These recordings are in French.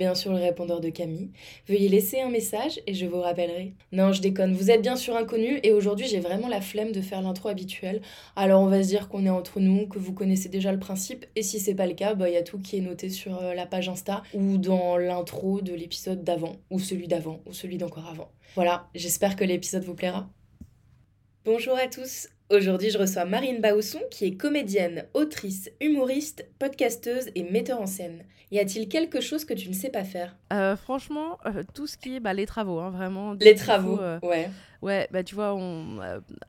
Bien sur le répondeur de Camille. Veuillez laisser un message et je vous rappellerai. Non, je déconne, vous êtes bien sur Inconnu et aujourd'hui j'ai vraiment la flemme de faire l'intro habituelle. Alors on va se dire qu'on est entre nous, que vous connaissez déjà le principe et si c'est pas le cas, bah, il y a tout qui est noté sur euh, la page Insta ou dans l'intro de l'épisode d'avant ou celui d'avant ou celui d'encore avant. Voilà, j'espère que l'épisode vous plaira. Bonjour à tous, Aujourd'hui, je reçois Marine Bausson, qui est comédienne, autrice, humoriste, podcasteuse et metteur en scène. Y a-t-il quelque chose que tu ne sais pas faire? Euh, Franchement, euh, tout ce qui est bah, les travaux, hein, vraiment. Les travaux, euh, ouais. Ouais, bah tu vois, on,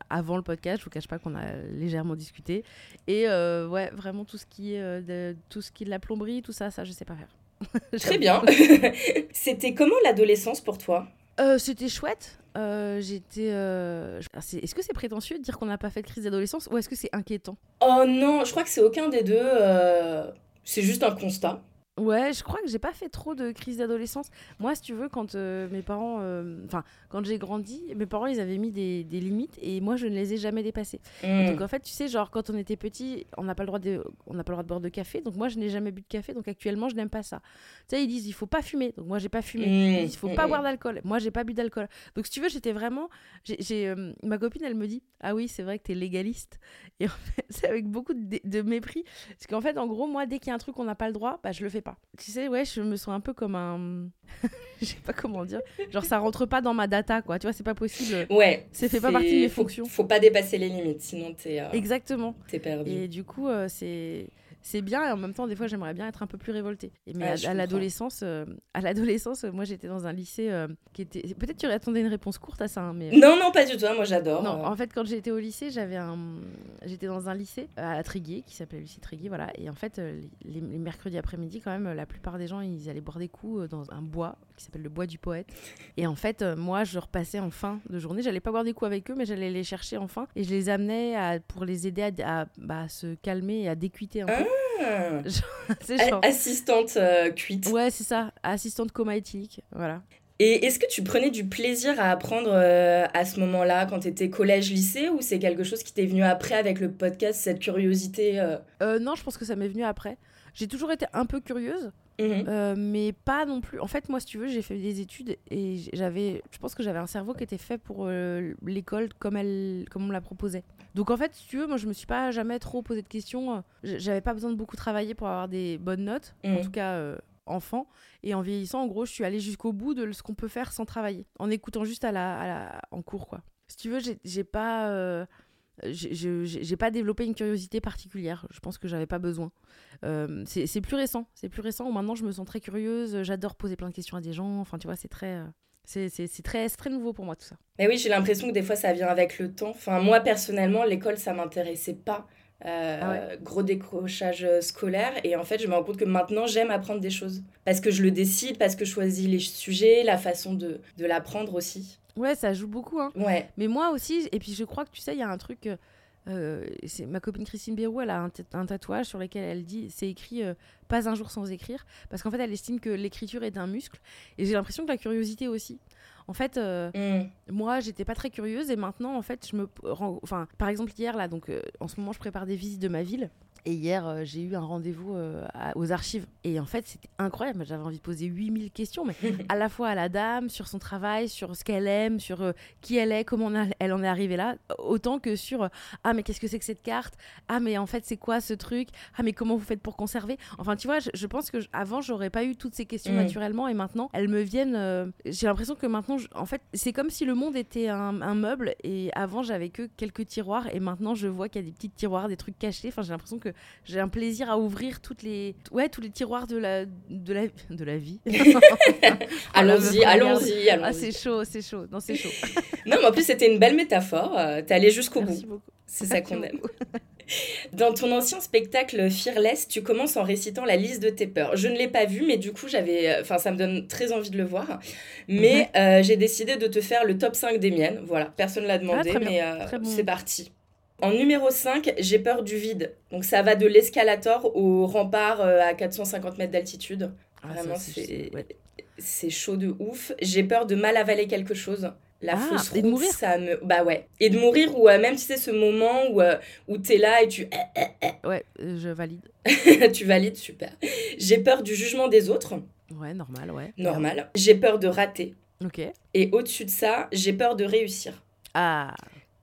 avant le podcast, je vous cache pas qu'on a légèrement discuté. Et ouais, vraiment tout ce qui est de, tout ce qui est de la plomberie, tout ça, ça je sais pas faire. Très bien. C'était comment l'adolescence pour toi? C'était chouette. Euh, j'étais. Euh, est-ce que c'est prétentieux de dire qu'on n'a pas fait de crise d'adolescence ou est-ce que c'est inquiétant? Oh non, je crois que c'est aucun des deux. Euh, c'est juste un constat. Ouais, je crois que j'ai pas fait trop de crise d'adolescence. Moi, si tu veux, quand euh, mes parents, euh, enfin, quand j'ai grandi, mes parents, ils avaient mis des, des, limites et moi, je ne les ai jamais dépassées. Hmm. Donc, en fait, tu sais, genre, quand on était petit, on n'a pas le droit de, on n'a pas le droit de boire de café. Donc, moi, je n'ai jamais bu de café. Donc, actuellement, je n'aime pas ça. Tu sais, ils disent, il faut pas fumer. Donc, moi, j'ai pas fumé. Hmm. Il faut pas hmm. boire d'alcool. Moi, j'ai pas bu d'alcool. Donc, si tu veux, j'étais vraiment, j'ai, euh, ma copine, elle me dit, ah oui, c'est vrai que tu es légaliste. Et en fait, c'est avec beaucoup de, de mépris, parce qu'en fait, en gros, moi, dès qu'il y a un truc qu'on n'a pas le droit, bah, je le fais pas. Tu sais, ouais, je me sens un peu comme un. je sais pas comment dire. Genre, ça rentre pas dans ma data, quoi. Tu vois, c'est pas possible. Ouais. Ça fait pas partie de mes fonctions. Faut pas dépasser les limites, sinon t'es. Euh... Exactement. T'es perdu. Et du coup, euh, c'est c'est bien et en même temps des fois j'aimerais bien être un peu plus révoltée. Et mais à, l'adolescence, euh, à l'adolescence, moi j'étais dans un lycée euh, qui était. Peut-être tu attendais une réponse courte à ça, hein, mais. Non non pas du tout. Hein, moi j'adore. Non en fait quand j'étais au lycée j'avais un, j'étais dans un lycée à Tréguier qui s'appelait lycée Tréguier voilà et en fait euh, les, mercredis après-midi quand même la plupart des gens ils allaient boire des coups dans un bois qui s'appelle le bois du poète et en fait moi je repassais en fin de journée j'allais pas boire des coups avec eux mais j'allais les chercher en fin et je les amenais à, pour les aider à, bah, se calmer et à décuiter un peu. Ah. Assistante euh, cuite. Ouais, c'est ça. Assistante coma éthique. Voilà. Et est-ce que tu prenais du plaisir à apprendre euh, à ce moment-là, quand tu étais collège-lycée, ou c'est quelque chose qui t'est venu après avec le podcast, cette curiosité euh? Non, je pense que ça m'est venu après. J'ai toujours été un peu curieuse, mhm. mais pas non plus. En fait, moi, si tu veux, j'ai fait des études et j'avais, je pense que j'avais un cerveau qui était fait pour l'école comme elle, comme on la proposait. Donc en fait, si tu veux, moi je me suis pas jamais trop posé de questions. Euh, j'avais pas besoin de beaucoup travailler pour avoir des bonnes notes, en mm. tout cas euh, enfant. Et en vieillissant, en gros, je suis allée jusqu'au bout de ce qu'on peut faire sans travailler, en écoutant juste à la, la... en cours, quoi. Si tu veux, j'ai pas. Euh, j'ai pas développé une curiosité particulière. Je pense que j'avais pas besoin. c'est plus récent. C'est plus récent où maintenant je me sens très curieuse. J'adore poser plein de questions à des gens. Enfin, tu vois, c'est très. C'est très, très nouveau pour moi tout ça. Mais oui, j'ai l'impression que des fois ça vient avec le temps. Enfin, moi personnellement, l'école ça m'intéressait pas. Euh, ah gros décrochage euh, scolaire et en fait je me rends compte que maintenant j'aime apprendre des choses parce que je le décide, parce que je choisis les sujets, la façon de, de l'apprendre aussi. Ouais, ça joue beaucoup. Hein. Ouais. Mais moi aussi, et puis je crois que tu sais, il y a un truc. Euh, c'est ma copine Christine Bérou, elle a un, tatouage sur lequel elle dit c'est écrit pas un jour sans écrire parce qu'en fait elle estime que l'écriture est un muscle et j'ai l'impression que la curiosité aussi. En fait, euh, mm. moi, j'étais pas très curieuse et maintenant, en fait, je me rends. Enfin, par exemple, hier, là, donc euh, en ce moment, je prépare des visites de ma ville. Et hier, euh, j'ai eu un rendez-vous euh, aux archives. Et en fait, c'était incroyable. J'avais envie de poser 8000 questions, mais à la fois à la dame, sur son travail, sur ce qu'elle aime, sur euh, qui elle est, comment elle en est arrivée là, autant que sur Ah, mais qu'est-ce que c'est que cette carte? Ah, mais en fait, c'est quoi ce truc? Ah, mais comment vous faites pour conserver? Enfin, tu vois, je, pense que avant, j'aurais pas eu toutes ces questions mm. naturellement. Et maintenant, elles me viennent. j'ai l'impression que maintenant, en fait, c'est comme si le monde était un, un meuble. Et avant, j'avais que quelques tiroirs. Et maintenant, je vois qu'il y a des petits tiroirs, des trucs cachés. Enfin, j'ai l'impression que j'ai un plaisir à ouvrir toutes les, ouais, tous les tiroirs de la, de la, de la vie. allons-y, allons-y, allons-y. Ah, c'est chaud, c'est chaud. Non, c'est chaud. non, mais en plus, c'était une belle métaphore. Euh, t'es allé jusqu'au bout. C'est ça qu'on aime. Dans ton ancien spectacle Fearless, tu commences en récitant la liste de tes peurs. Je ne l'ai pas vu, mais du coup, j'avais, euh, enfin, ça me donne très envie de le voir. Mais euh, j'ai décidé de te faire le top 5 des miennes. Voilà, personne ne l'a demandé, ah, mais c'est parti. En numéro 5, j'ai peur du vide. Donc ça va de l'escalator au rempart euh, à 450 mètres d'altitude. Ah, Vraiment, c'est chaud de ouf. J'ai peur de mal avaler quelque chose. La Ah, fausse et de mourir ça me. Bah ouais. Et de mourir, ou euh, même, tu sais, ce moment où, euh, où t'es là et tu. Ouais, euh, je valide. tu valides, super. J'ai peur du jugement des autres, Ouais, normal, ouais. normal. J'ai peur de rater. Ok. Et au-dessus de ça, j'ai peur de réussir. Ah,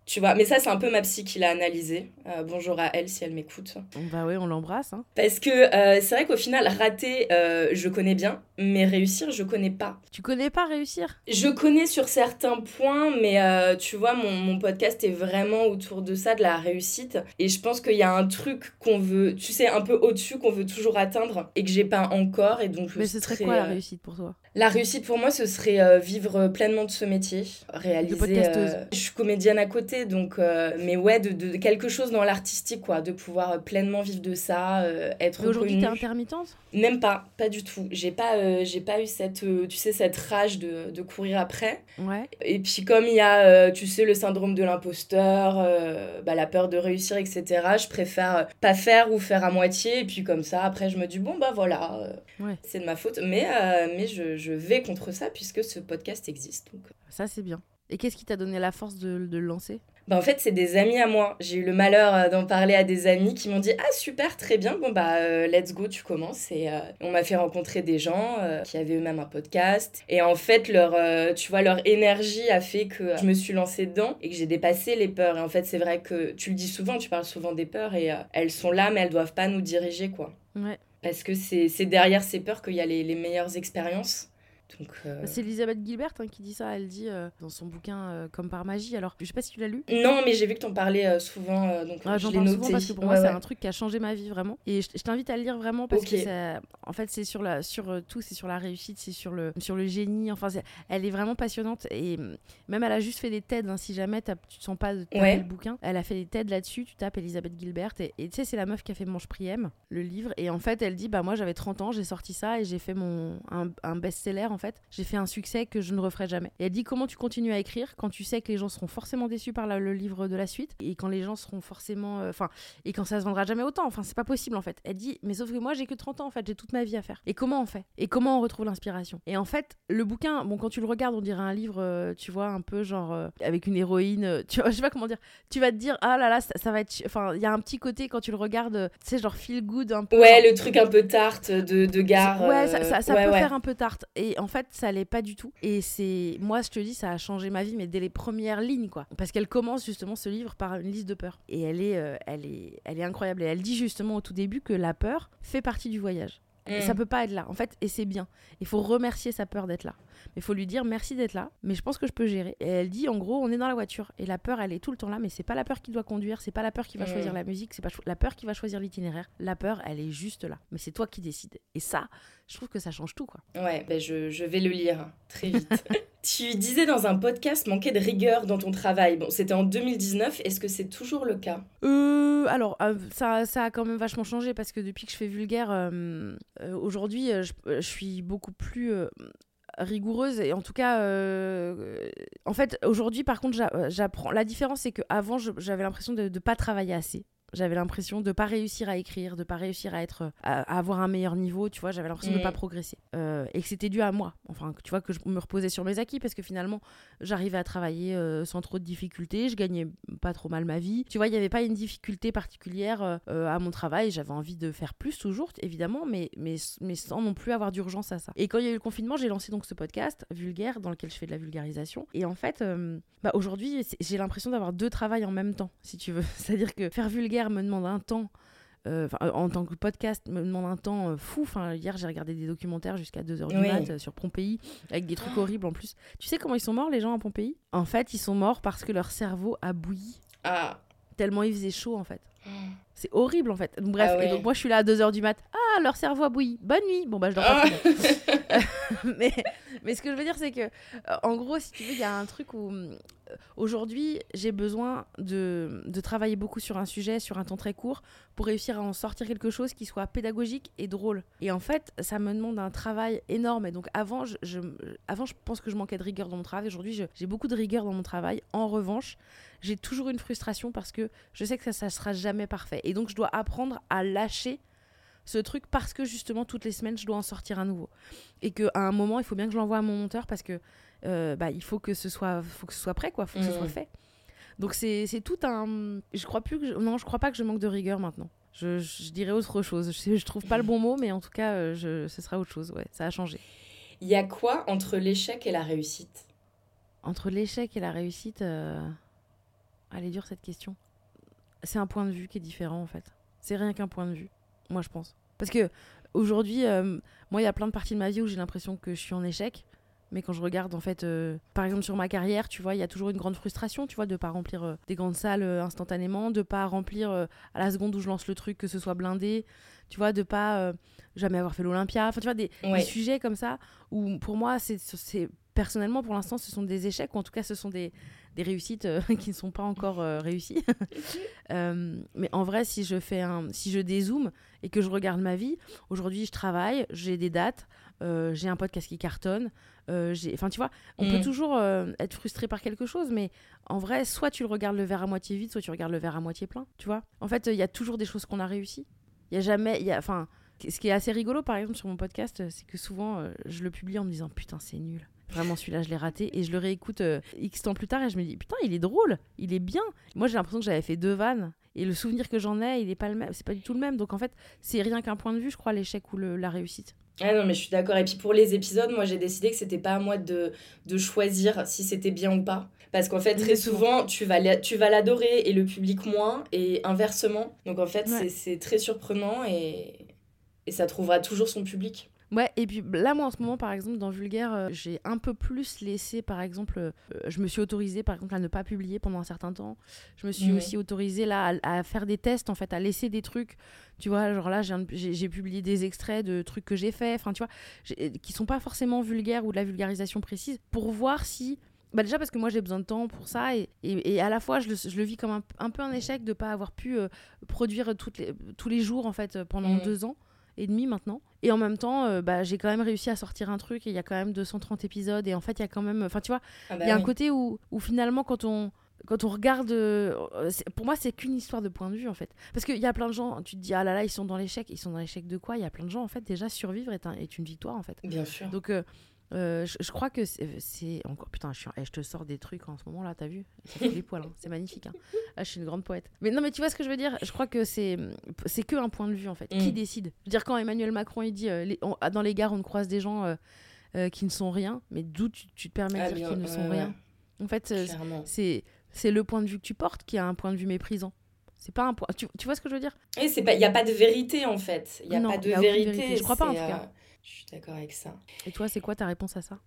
Tu vois, mais ça, c'est un peu ma psy qui l'a analysé. Euh, bonjour à elle si elle m'écoute. bah ouais, on l'embrasse. Hein. Parce que euh, c'est vrai qu'au final, rater, euh, je connais bien, mais réussir, je connais pas. Tu connais pas réussir? Je connais sur certains points, mais tu vois, mon, mon podcast est vraiment autour de ça, de la réussite. Et je pense qu'il y a un truc qu'on veut, tu sais, un peu au-dessus, qu'on veut toujours atteindre et que j'ai pas encore. Et donc, je Mais ce serait quoi la réussite pour toi? La réussite pour moi, ce serait euh, vivre pleinement de ce métier, réaliser. euh, je suis comédienne à côté, donc, euh, mais ouais, de, de- quelque chose dans l'artistique, quoi, de pouvoir euh, pleinement vivre de ça, euh, être aujourd'hui, t'es intermittente? Même pas, pas du tout. J'ai pas, euh, j'ai pas eu cette, euh, tu sais, cette rage de, de courir après. Ouais. Et puis comme il y a, euh, tu sais, le syndrome de l'imposteur, euh, bah, la peur de réussir, etc. Je préfère euh, pas faire ou faire à moitié. Et puis comme ça, après, je me dis bon bah voilà, euh, Ouais. c'est de ma faute. Mais euh, mais je, je vais contre ça puisque ce podcast existe. Donc. Ça, c'est bien. Et qu'est-ce qui t'a donné la force de, de le lancer? Bah, en fait, c'est des amis à moi. J'ai eu le malheur euh, d'en parler à des amis qui m'ont dit Ah, super, très bien, bon, bah, euh, let's go, tu commences. Et euh, on m'a fait rencontrer des gens euh, qui avaient eux-mêmes un podcast. Et en fait, leur, tu vois, leur énergie a fait que je me suis lancée dedans et que j'ai dépassé les peurs. Et en fait, c'est vrai que tu le dis souvent, tu parles souvent des peurs et elles sont là, mais elles doivent pas nous diriger, quoi. Ouais. Parce que c'est c'est derrière ces peurs qu'il y a les, les meilleures expériences. Euh, Bah, C'est Elisabeth Gilbert hein, qui dit ça. Elle dit euh, dans son bouquin euh, Comme par magie. Alors, je sais pas si tu l'as lu. Non, mais j'ai vu que t'en parlais souvent, donc Ah, je J'en parle souvent parce que pour Ouais, moi, c'est un truc qui a changé ma vie vraiment. Et je, je t'invite à le lire vraiment parce que ça, en fait, c'est sur, la, sur tout, c'est sur la réussite, c'est sur le, sur le génie. Enfin, elle est vraiment passionnante. Et hum, même, elle a juste fait des TED. hein, si jamais tu te sens pas de taper Ouais. le bouquin, elle a fait des TED là-dessus. Tu tapes Elisabeth Gilbert. Et tu sais, c'est la meuf qui a fait Mange Priem, le livre. Et en fait, elle dit Bah, moi, j'avais 30 ans, j'ai sorti ça et j'ai fait mon, un, un best-seller en fait. J'ai fait un succès que je ne referai jamais. Et elle dit Comment tu continues à écrire quand tu sais que les gens seront forcément déçus par la- le livre de la suite et quand les gens seront forcément. euh, Enfin, et quand ça se vendra jamais autant. Enfin, c'est pas possible en fait. Elle dit, mais sauf que moi j'ai que 30 ans en fait, j'ai toute ma vie à faire. Et comment on fait? Et comment on retrouve l'inspiration? Et en fait, le bouquin, bon, quand tu le regardes, on dirait un livre, euh, tu vois, un peu genre euh, avec une héroïne, tu vois, je sais pas comment dire. Tu vas te dire, ah là là, ça, ça va être. Enfin, il y a un petit côté quand tu le regardes, tu sais, genre feel good un peu. Ouais, le truc un peu tarte de, de gare. Ouais, ça, ça- ça ouais, peut ouais. faire un peu tarte. Et en fait, ça l'est pas du tout. Et c'est. Moi, je te dis, ça a changé ma vie, mais dès les premières lignes, quoi. Parce qu'elle commence justement ce livre par une liste de peurs. Et elle est, euh, elle est, elle est incroyable. Et elle dit justement au tout début que la peur fait partie du voyage. Mm. Ça peut pas être là, en fait, et c'est bien. Il faut remercier sa peur d'être là. Mais il faut lui dire merci d'être là, mais je pense que je peux gérer. Et elle dit, en gros, on est dans la voiture, et la peur, elle est tout le temps là, mais c'est pas la peur qui doit conduire, c'est pas la peur qui va Mm. choisir la musique, c'est pas la peur qui va choisir l'itinéraire. La peur, elle est juste là, mais c'est toi qui décides. Et ça, je trouve que ça change tout, quoi. Ouais, ben je, je vais le lire hein, très vite. tu disais dans un podcast manquer de rigueur dans ton travail. Bon, c'était en 2019. Est-ce que c'est toujours le cas? Euh, alors, euh, ça, ça a quand même vachement changé parce que depuis que je fais vulgaire, euh, euh, aujourd'hui, je, suis beaucoup plus rigoureuse et en tout cas, en fait, aujourd'hui, par contre, j'a- j'apprends. La différence, c'est qu'avant, j'avais l'impression de ne pas travailler assez. J'avais l'impression de pas réussir à écrire, de pas réussir à être, à, à avoir un meilleur niveau, tu vois. J'avais l'impression de Mhm. pas progresser Euh, et que c'était dû à moi. Enfin, tu vois que je me reposais sur mes acquis parce que finalement, j'arrivais à travailler euh, sans trop de difficultés, je gagnais pas trop mal ma vie. Tu vois, il n'y avait pas une difficulté particulière euh, à mon travail. J'avais envie de faire plus toujours, évidemment, mais, mais, mais sans non plus avoir d'urgence à ça. Et quand il y a eu le confinement, j'ai lancé donc ce podcast, Vulgaire, dans lequel je fais de la vulgarisation. Et en fait, bah, aujourd'hui, j'ai l'impression d'avoir deux travails en même temps, si tu veux. C'est-à-dire que faire vulgaire me demande un temps. euh, euh, en tant que podcast, me demande un temps euh, fou. Enfin, hier, j'ai regardé des documentaires jusqu'à 2h du Oui. mat sur Pompéi, avec des trucs horribles en plus. Tu sais comment ils sont morts, les gens à Pompéi? En fait, ils sont morts parce que leur cerveau a bouilli Ah. tellement il faisait chaud, en fait. C'est horrible, en fait. Donc, bref, Ah ouais. et donc moi, je suis là à 2h du mat. Ah, leur cerveau a bouilli. Bonne nuit. Bon, bah, je dors pas Ah. mais, mais ce que je veux dire, c'est que, en gros, si tu veux, il y a un truc où aujourd'hui, j'ai besoin de, travailler beaucoup sur un sujet, sur un temps très court, pour réussir à en sortir quelque chose qui soit pédagogique et drôle. Et en fait, ça me demande un travail énorme. Et donc, avant, je, avant, je pense que je manquais de rigueur dans mon travail. Aujourd'hui, j'ai beaucoup de rigueur dans mon travail. En revanche, j'ai toujours une frustration parce que je sais que ça ne sera jamais parfait. Et donc, je dois apprendre à lâcher ce truc parce que justement toutes les semaines je dois en sortir un nouveau et que à un moment il faut bien que je l'envoie à mon monteur parce que euh, bah, il faut que ce soit, faut que ce soit prêt, quoi, faut que ce soit Mhm. fait. Donc c'est tout un. Je crois plus que je- non, je crois pas que je manque de rigueur maintenant. Je, je dirais autre chose. Je, je trouve pas le bon mot, mais en tout cas, euh, je, ce sera autre chose. Ouais, ça a changé. Il y a quoi entre l'échec et la réussite? Entre l'échec et la réussite, euh... elle est dure cette question. C'est un point de vue qui est différent en fait. C'est rien qu'un point de vue, moi je pense. Parce que aujourd'hui, euh, moi il y a plein de parties de ma vie où j'ai l'impression que je suis en échec. Mais quand je regarde en fait, euh, par exemple sur ma carrière, tu vois, il y a toujours une grande frustration, tu vois, de pas remplir euh, des grandes salles euh, instantanément, de pas remplir à la seconde où je lance le truc que ce soit blindé, tu vois, de pas jamais avoir fait l'Olympia, enfin tu vois des, sujets comme ça où pour moi c'est personnellement pour l'instant ce sont des échecs ou en tout cas ce sont des, des réussites euh, qui ne sont pas encore euh, réussies. Euh, mais en vrai si je fais un si je dézoome et que je regarde ma vie, aujourd'hui je travaille, j'ai des dates, j'ai un podcast qui cartonne, enfin tu vois, on Mm. peut toujours euh, être frustré par quelque chose mais en vrai soit tu le regardes le verre à moitié vide, soit tu regardes le verre à moitié plein, tu vois. En fait, il y a toujours des choses qu'on a réussi. Il y a jamais il y a enfin ce qui est assez rigolo, par exemple, sur mon podcast, euh, c'est que souvent, euh, je le publie en me disant Putain, c'est nul. Vraiment, celui-là, je l'ai raté. Et je le réécoute euh, X temps plus tard et je me dis Putain, il est drôle, il est bien. Moi, j'ai l'impression que j'avais fait deux vannes. Et le souvenir que j'en ai, il est pas le même. C'est pas du tout le même. Donc, en fait, c'est rien qu'un point de vue, je crois, l'échec ou le- la réussite. Ah non, mais je suis d'accord. Et puis pour les épisodes, moi j'ai décidé que c'était pas à moi de, de choisir si c'était bien ou pas. Parce qu'en fait, très souvent, tu vas l'adorer et le public moins, et inversement. Donc en fait, Ouais. c'est- c'est très surprenant et, et ça trouvera toujours son public. Ouais, et puis là, moi en ce moment, par exemple, dans Vulgaire, euh, j'ai un peu plus laissé, par exemple, euh, je me suis autorisée, par exemple, à ne pas publier pendant un certain temps. Je me suis aussi autorisée, là, à, à faire des tests, en fait, à laisser des trucs. Tu vois, genre là, j'ai publié des extraits de trucs que j'ai fait, enfin, tu vois, qui sont pas forcément vulgaires ou de la vulgarisation précise, pour voir si. Bah déjà parce que moi j'ai besoin de temps pour ça et, et, et à la fois je le, je le vis comme un, un peu un échec de pas avoir pu euh, produire toutes les, tous les jours en fait euh, pendant deux ans et demi maintenant. Et en même temps, euh, bah, j'ai quand même réussi à sortir un truc et il y a quand même 230 épisodes et en fait, il y a quand même. Enfin, tu vois, Ah il bah y a un côté où, où finalement, quand on. Quand on regarde, euh, pour moi, c'est qu'une histoire de point de vue en fait. Parce qu'il y a plein de gens, tu te dis, ah là là, ils sont dans l'échec. Ils sont dans l'échec de quoi? Il y a plein de gens, en fait, déjà, survivre est, un- est une victoire en fait. Bien sûr. Donc, euh, euh, je, je crois que c'est- c'est encore. Putain, je, suis, eh, je te sors des trucs en ce moment là, t'as vu? Ça fait les poils, hein. c'est magnifique. Hein. Ah, je suis une grande poète. Mais non, mais tu vois ce que je veux dire? Je crois que c'est c'est que un point de vue en fait. Qui Mm. décide? Je veux dire, quand Emmanuel Macron il dit euh, les- on- dans les gares on croise des gens euh, euh, qui ne sont rien, mais d'où tu, tu te permets Ah de dire bien, qu'ils ne sont rien? En fait, euh, c'est c'est le point de vue que tu portes qui a un point de vue méprisant. C'est pas un point. Tu, tu vois ce que je veux dire? Et c'est pas, il y a pas de vérité en fait. Il y a Non, pas de y a aucune vérité. vérité. Je crois pas, en tout cas. Je suis d'accord avec ça. Et toi, c'est quoi ta réponse à ça?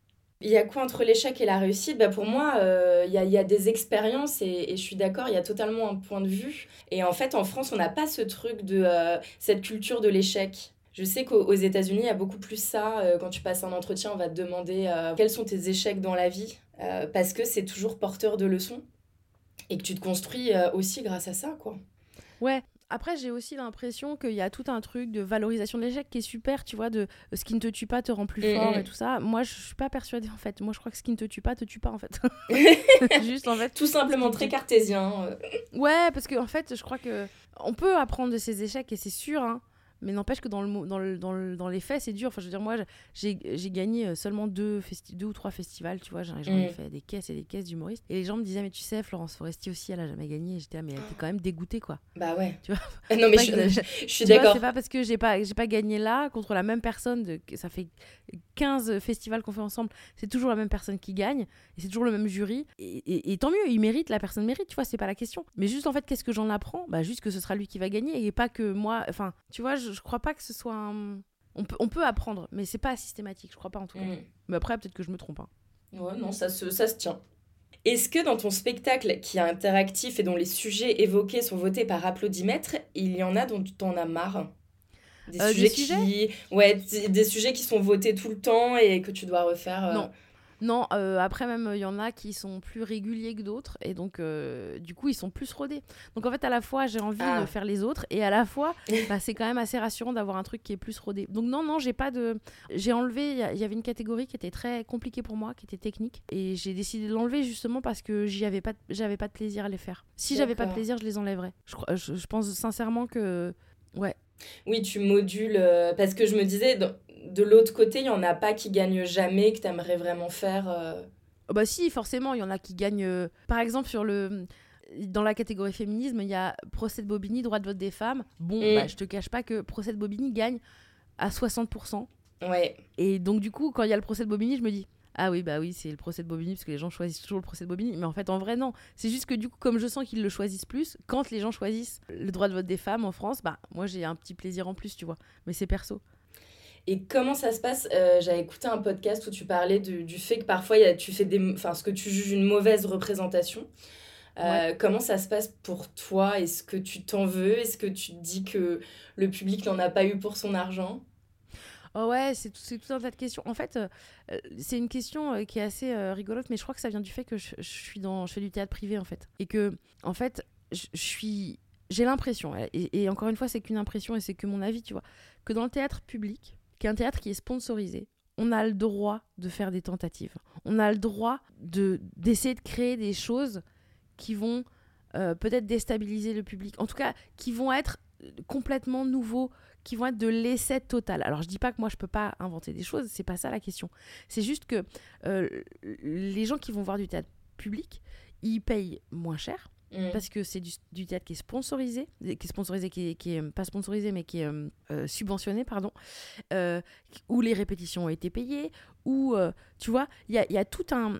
Il y a quoi entre l'échec et la réussite? Bah Pour moi, euh, il y, a, il y a des expériences et, et je suis d'accord, il y a totalement un point de vue. Et en fait, en France, on n'a pas ce truc de euh, cette culture de l'échec. Je sais qu'aux aux États-Unis, il y a beaucoup plus ça. Euh, quand tu passes un entretien, on va te demander euh, quels sont tes échecs dans la vie, parce que c'est toujours porteur de leçons et que tu te construis aussi grâce à ça, quoi. Ouais. Après, j'ai aussi l'impression qu'il y a tout un truc de valorisation de l'échec qui est super, tu vois, de euh, ce qui ne te tue pas te rend plus Mm, fort mm. et tout ça. Moi, je suis pas persuadée en fait. Moi, je crois que ce qui ne te tue pas te tue pas en fait. Juste en fait. Tout simplement très cartésien. euh. Ouais, parce que en fait, je crois que on peut apprendre de ses échecs et c'est sûr, hein. Mais n'empêche que dans, le, dans, le, dans, le- dans les faits, c'est dur. Enfin, je veux dire, moi, j'ai gagné euh, seulement deux, deux ou trois festivals, tu vois. J'en ai Mm. fait des caisses et des caisses d'humoristes. Et les gens me disaient, mais tu sais, Florence Foresti aussi, elle a jamais gagné. Et J'étais, ah, mais elle était quand même dégoûtée, quoi. Bah ouais. Tu vois non, mais je, que- je suis d'accord. C'est pas parce que j'ai pas, pas gagné là contre la même personne, de, ça fait 15 festivals qu'on fait ensemble, c'est toujours la même personne qui gagne, et c'est toujours le même jury, et, et- et tant mieux, il mérite, la personne mérite, tu vois, c'est pas la question. Mais juste en fait, qu'est-ce que j'en apprends? Bah juste que ce sera lui qui va gagner, et pas que moi, enfin, tu vois, je, je crois pas que ce soit un... On peut, on peut apprendre, mais c'est pas systématique, je crois pas en tout cas. Mm. Mais après, peut-être que je me trompe. hein. Ouais, non, ça se, ça se tient. Est-ce que dans ton spectacle qui est interactif et dont les sujets évoqués sont votés par applaudimètre, il y en a dont tu t'en as marre? Des Euh, des sujets qui... Ouais, des sujets qui sont votés tout le temps et que tu dois refaire. euh, Non. Non, euh, après même, il y en a qui sont plus réguliers que d'autres, et donc, euh, du coup, ils sont plus rodés. Donc, en fait, à la fois, j'ai envie Ah. de faire les autres, et à la fois, bah, c'est quand même assez rassurant d'avoir un truc qui est plus rodé. Donc, non, non, j'ai pas de... J'ai enlevé, il y, avait une catégorie qui était très compliquée pour moi, qui était technique, et j'ai décidé de l'enlever justement parce que j'y avais pas, j'avais pas de plaisir à les faire. Si j'avais pas de plaisir, je les enlèverais. Je, crois- je, je pense sincèrement que... Ouais. Oui, tu modules. euh, Parce que je me disais, de l'autre côté, il n'y en a pas qui gagnent jamais, que tu aimerais vraiment faire. euh, Oh bah si, forcément, il y en a qui gagnent. euh, Par exemple, sur le. Dans la catégorie féminisme, il y a procès de Bobigny, droit de vote des femmes. Bon, Mm. bah, je te cache pas que procès de Bobigny gagne à 60%. Ouais. Et donc, du coup, quand il y a le procès de Bobigny, je me dis Ah oui, bah oui, c'est le procès de Bobigny, parce que les gens choisissent toujours le procès de Bobigny. Mais en fait, en vrai, non. C'est juste que, du coup, comme je sens qu'ils le choisissent plus, quand les gens choisissent le droit de vote des femmes en France, bah, moi, j'ai un petit plaisir en plus, tu vois. Mais c'est perso. Et comment ça se passe Euh, J'avais écouté un podcast où tu parlais du, du fait que parfois il y a- tu fais des, enfin, ce que tu juges une mauvaise représentation. Euh, Comment ça se passe pour toi? Est-ce que tu t'en veux? Est-ce que tu te dis que le public n'en a pas eu pour son argent? Oh ouais, c'est tout, un tas de questions. En fait, euh, euh, c'est une question euh, qui est assez euh, rigolote, mais je crois que ça vient du fait que je, je suis dans, je fais du théâtre privé en fait, et que en fait, je, je suis, j'ai l'impression, et, et encore une fois, c'est qu'une impression et c'est que mon avis, tu vois, que dans le théâtre public, qui est un théâtre qui est sponsorisé, on a le droit de faire des tentatives. On a le droit de d'essayer de créer des choses qui vont euh, peut-être déstabiliser le public. En tout cas, qui vont être euh, complètement nouveaux, qui vont être de l'essai total. Alors je dis pas que moi je peux pas inventer des choses, c'est pas ça la question. C'est juste que euh, les gens qui vont voir du théâtre public, ils payent moins cher Mm. parce que c'est du, théâtre qui est sponsorisé, qui est sponsorisé, qui est, pas sponsorisé, mais qui est euh, euh, subventionné, pardon, euh, où les répétitions ont été payées, où, euh, tu vois, il y a, tout un,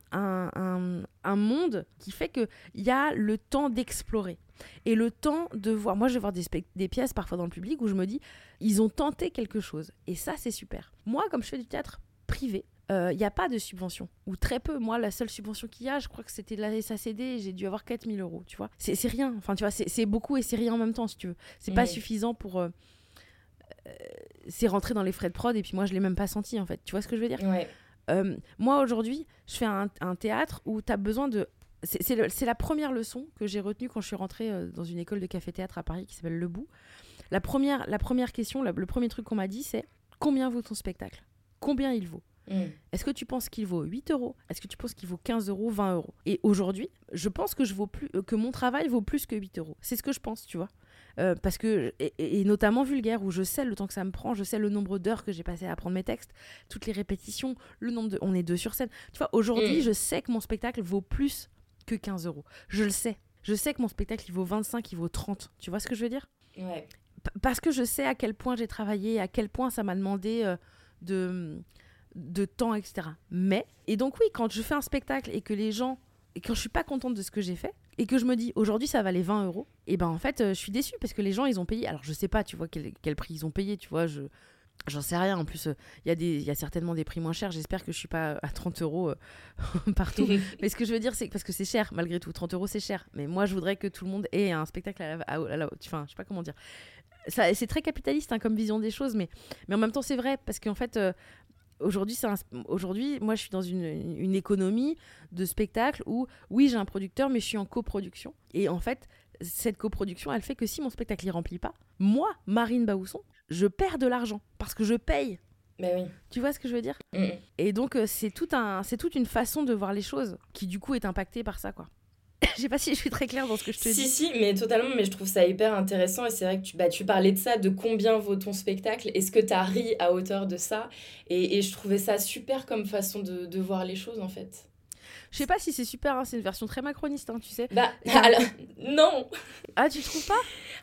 monde qui fait qu'il y a le temps d'explorer. Et le temps de voir, moi je vais voir des pièces parfois dans le public où je me dis, ils ont tenté quelque chose. Et ça, c'est super. Moi, comme je fais du théâtre privé, il n'y a pas de subvention, ou très peu. Moi, la seule subvention qu'il y a, je crois que c'était de la SACD, j'ai dû avoir 4000 euros, tu vois. C'est c'est rien, enfin, tu vois, c'est beaucoup et c'est rien en même temps, si tu veux. C'est pas suffisant pour... euh, euh, c'est rentré dans les frais de prod, et puis moi, je l'ai même pas senti, en fait. Tu vois ce que je veux dire? Ouais. euh, moi aujourd'hui, je fais un, un théâtre où tu as besoin de. C'est la première leçon que j'ai retenue quand je suis rentrée euh, dans une école de café-théâtre à Paris qui s'appelle Le Bout. La première, la première question, la- le premier truc qu'on m'a dit, c'est combien vaut ton spectacle? Combien il vaut? Mm. Est-ce que tu penses qu'il vaut 8 euros? Est-ce que tu penses qu'il vaut 15 euros, 20 euros? Et aujourd'hui, je pense que, je vaux plus, euh, que mon travail vaut plus que 8 euros. C'est ce que je pense, tu vois. Euh, parce que, et, notamment vulgaire, où je sais le temps que ça me prend, je sais le nombre d'heures que j'ai passé à apprendre mes textes, toutes les répétitions, le nombre de. On est deux sur scène. Tu vois, aujourd'hui, Mm. je sais que mon spectacle vaut plus que 15 euros. Je le sais. Je sais que mon spectacle, il vaut 25, il vaut 30. Tu vois ce que je veux dire? Ouais. Parce que je sais à quel point j'ai travaillé, à quel point ça m'a demandé euh, de, de temps, etc. Mais, et donc oui, quand je fais un spectacle et que les gens, et quand je suis pas contente de ce que j'ai fait, et que je me dis aujourd'hui ça valait 20 euros, et ben en fait euh, je suis déçue parce que les gens ils ont payé. Alors je sais pas, tu vois, quel, quel prix ils ont payé, tu vois, je. J'en sais rien. En plus, euh, il y, a des- il y a certainement des prix moins chers. J'espère que je suis pas à 30 euros euh, partout. Mais ce que je veux dire, c'est parce que c'est cher, malgré tout. 30 euros, c'est cher. Mais moi, je voudrais que tout le monde ait un spectacle à la, à- à la haute. Enfin, je sais pas comment dire. C'est très capitaliste hein, comme vision des choses, mais, mais en même temps, c'est vrai. Parce qu'en fait, aujourd'hui, c'est un- aujourd'hui, moi, je suis dans une, une économie de spectacle où, oui, j'ai un producteur, mais je suis en coproduction. Et en fait, cette coproduction, elle fait que si mon spectacle ne remplit pas, moi, Marine Baousson, je perds de l'argent parce que je paye. Mais oui. Tu vois ce que je veux dire? Mm. et donc, euh, c'est tout un, c'est toute une façon de voir les choses qui, du coup, est impactée par ça, quoi. Je sais pas si je suis très claire dans ce que je te Si, dis. si, mais totalement, mais je trouve ça hyper intéressant et c'est vrai que tu, bah, tu parlais de ça, de combien vaut ton spectacle, est-ce que tu as ri à hauteur de ça et, et je trouvais ça super comme façon de, de voir les choses en fait. Je sais pas si c'est super, hein, c'est une version très macroniste, hein, tu sais. Bah, alors, non Ah, tu trouves pas?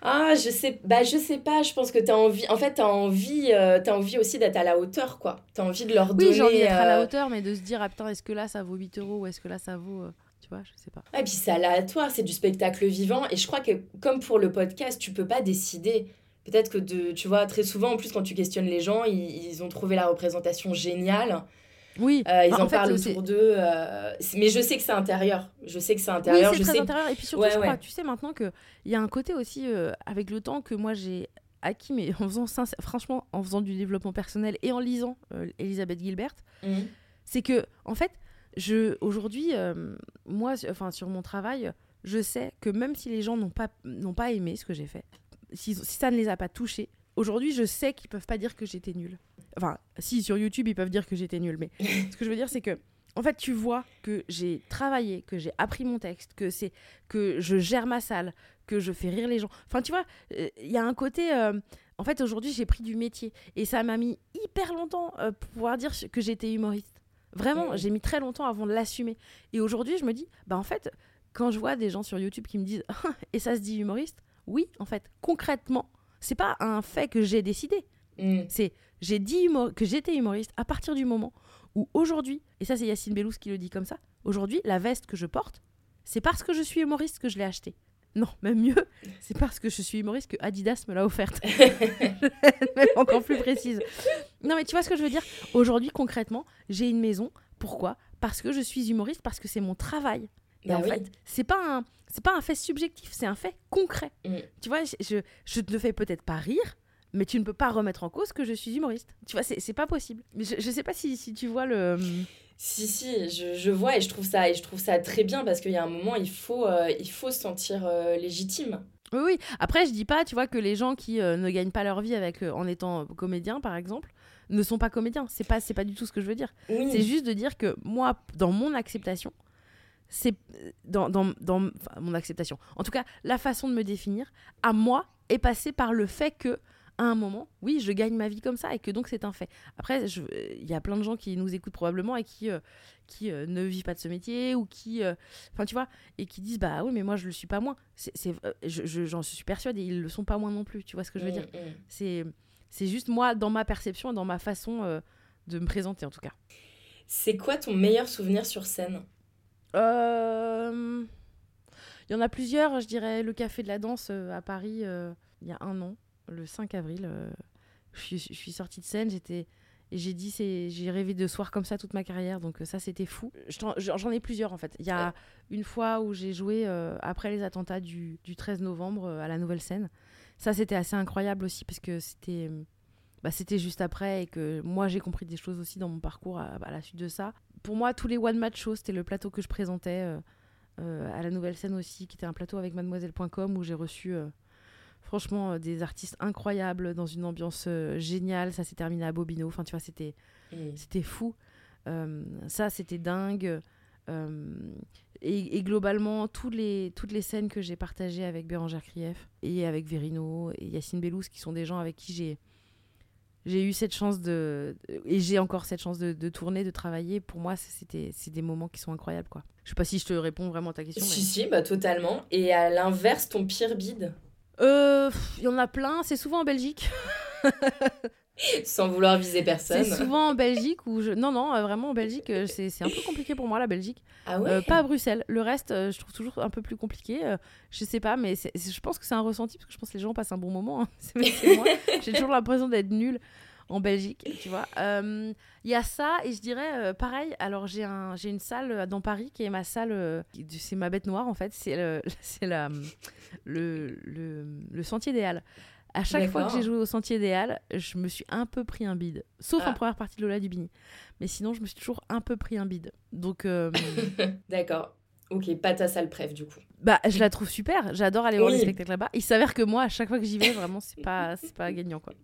Ah, je sais, bah, je sais pas, je pense que tu as envie, en fait, tu as envie, euh, t'as envie aussi d'être à la hauteur, quoi. Tu as envie de leur donner... Oui, j'ai envie d'être à la euh, hauteur, mais de se dire, ah putain, est-ce que là ça vaut 8 euros ou est-ce que là ça vaut. euh, Tu vois, je sais pas. Et puis c'est aléatoire, c'est du spectacle vivant. Et je crois que comme pour le podcast, tu peux pas décider. Peut-être que de, tu vois, très souvent, en plus, quand tu questionnes les gens, ils, ils ont trouvé la représentation géniale. Oui, Euh, ils Bah, en, en fait, parlent autour d'eux. euh, mais je sais que c'est intérieur. Je sais que c'est Oui, intérieur. c'est je très sais intérieur. Et puis surtout, Ouais, je crois, ouais. tu sais maintenant qu'il y a un côté aussi, euh, avec le temps, que moi j'ai acquis, mais en faisant, franchement, en faisant du développement personnel et en lisant Elisabeth Gilbert, Mhm. c'est que en fait je aujourd'hui euh, moi enfin sur mon travail je sais que même si les gens n'ont pas n'ont pas aimé ce que j'ai fait si, si ça ne les a pas touchés aujourd'hui je sais qu'ils peuvent pas dire que j'étais nulle. Enfin si sur YouTube ils peuvent dire que j'étais nulle mais ce que je veux dire c'est que en fait tu vois que j'ai travaillé que j'ai appris mon texte que c'est que je gère ma salle que je fais rire les gens. Enfin tu vois euh, il y a un côté euh, en fait aujourd'hui j'ai pris du métier. Et ça m'a mis hyper longtemps euh, pour pouvoir dire que j'étais humoriste Vraiment, Mm. j'ai mis très longtemps avant de l'assumer. Et aujourd'hui, je me dis, bah en fait, quand je vois des gens sur YouTube qui me disent, et ça se dit humoriste, oui, en fait, concrètement, c'est pas un fait que j'ai décidé. Mm. C'est j'ai dit que j'étais humoriste à partir du moment où aujourd'hui, et ça c'est Yacine Bellous qui le dit comme ça, aujourd'hui, la veste que je porte, c'est parce que je suis humoriste que je l'ai achetée. Non, même mieux, c'est parce que je suis humoriste que Adidas me l'a offerte. même encore plus précise. Non, mais tu vois ce que je veux dire? Aujourd'hui, concrètement, j'ai une maison. Pourquoi? Parce que je suis humoriste, parce que c'est mon travail. Et Bah en oui. fait, c'est pas un, c'est pas un fait subjectif, c'est un fait concret. Mm. Tu vois, je, je, je te fais peut-être pas rire, mais tu ne peux pas remettre en cause que je suis humoriste. Tu vois, c'est c'est pas possible. Mais je, je sais pas si, si tu vois le. Si, si, je, je vois et je trouve ça, et je trouve ça très bien parce qu'il y a un moment, il faut, euh, il faut se sentir euh, légitime. Oui, oui. Après, je dis pas, tu vois, que les gens qui euh, ne gagnent pas leur vie avec, en étant comédien, par exemple, ne sont pas comédiens. C'est pas, c'est pas du tout ce que je veux dire. Oui. C'est juste de dire que moi, dans mon acceptation, c'est dans, dans, dans enfin, mon acceptation. En tout cas, la façon de me définir, à moi, est passée par le fait que, à un moment, oui, je gagne ma vie comme ça et que donc c'est un fait. Après, il y a plein de gens qui nous écoutent probablement et qui, euh, qui euh, ne vivent pas de ce métier ou qui, euh, enfin, tu vois, et qui disent bah oui, mais moi je le suis pas moins. C'est, c'est- je- je- j'en suis persuadée, ils le sont pas moins non plus. Tu vois ce que je veux Mm, dire mm. C'est, c'est juste moi dans ma perception, et dans ma façon de me présenter en tout cas. C'est quoi ton meilleur souvenir sur scène? Il y en a plusieurs, je dirais le Café de la Danse à Paris il y a un an, le 5 avril. euh, je, suis, je suis sortie de scène, j'étais. Et j'ai dit, c'est, j'ai rêvé de soirs comme ça toute ma carrière, donc euh, ça c'était fou. J'en ai plusieurs en fait. Il y a une fois où j'ai joué euh, après les attentats du, du 13 novembre à la Nouvelle Scène. Ça c'était assez incroyable aussi parce que c'était, bah, c'était juste après et que moi j'ai compris des choses aussi dans mon parcours à, à la suite de ça. Pour moi, tous les one match shows, c'était le plateau que je présentais euh, euh, à la Nouvelle Scène aussi, qui était un plateau avec mademoiselle.com où j'ai reçu euh, franchement euh, des artistes incroyables dans une ambiance euh, géniale. Ça s'est terminé à Bobino. Enfin, tu vois, c'était c'était fou. Euh, ça, c'était dingue. Et, et globalement, tous les, toutes les scènes que j'ai partagées avec Bérangère Krief et avec Verino et Yacine Bellous, qui sont des gens avec qui j'ai j'ai eu cette chance de et j'ai encore cette chance de, de tourner, de travailler. Pour moi, c'est- c'était c'est des moments qui sont incroyables, quoi. Je sais pas si je te réponds vraiment à ta question. Si, mais- si, bah totalement. Et à l'inverse, ton pire bide? Il y en a plein. C'est souvent en Belgique. Sans vouloir viser personne. C'est souvent en Belgique où je non non euh, vraiment en Belgique euh, c'est c'est un peu compliqué pour moi la Belgique. Ah ouais Euh, pas à Bruxelles. Le reste, euh, je trouve toujours un peu plus compliqué. Euh, je sais pas, mais je pense que c'est un ressenti parce que je pense que les gens passent un bon moment. hein. J'ai toujours l'impression d'être nulle en Belgique, tu vois. Euh, Il y a ça et je dirais euh, pareil. Alors j'ai un, une salle euh, dans Paris qui est ma salle, euh, c'est ma bête noire en fait. C'est le, la, le, le, le Sentier des Halles. À chaque fois que j'ai joué au Sentier des Halles, je me suis un peu pris un bide. Sauf Ah. en première partie de Lola Dubini. Mais sinon, je me suis toujours un peu pris un bide. Donc, D'accord. Ok, pas ta salle préf du coup. bah, je la trouve super. J'adore aller voir Oui. les spectacles là-bas. Il s'avère que moi, à chaque fois que j'y vais, vraiment, c'est pas, c'est pas gagnant, quoi.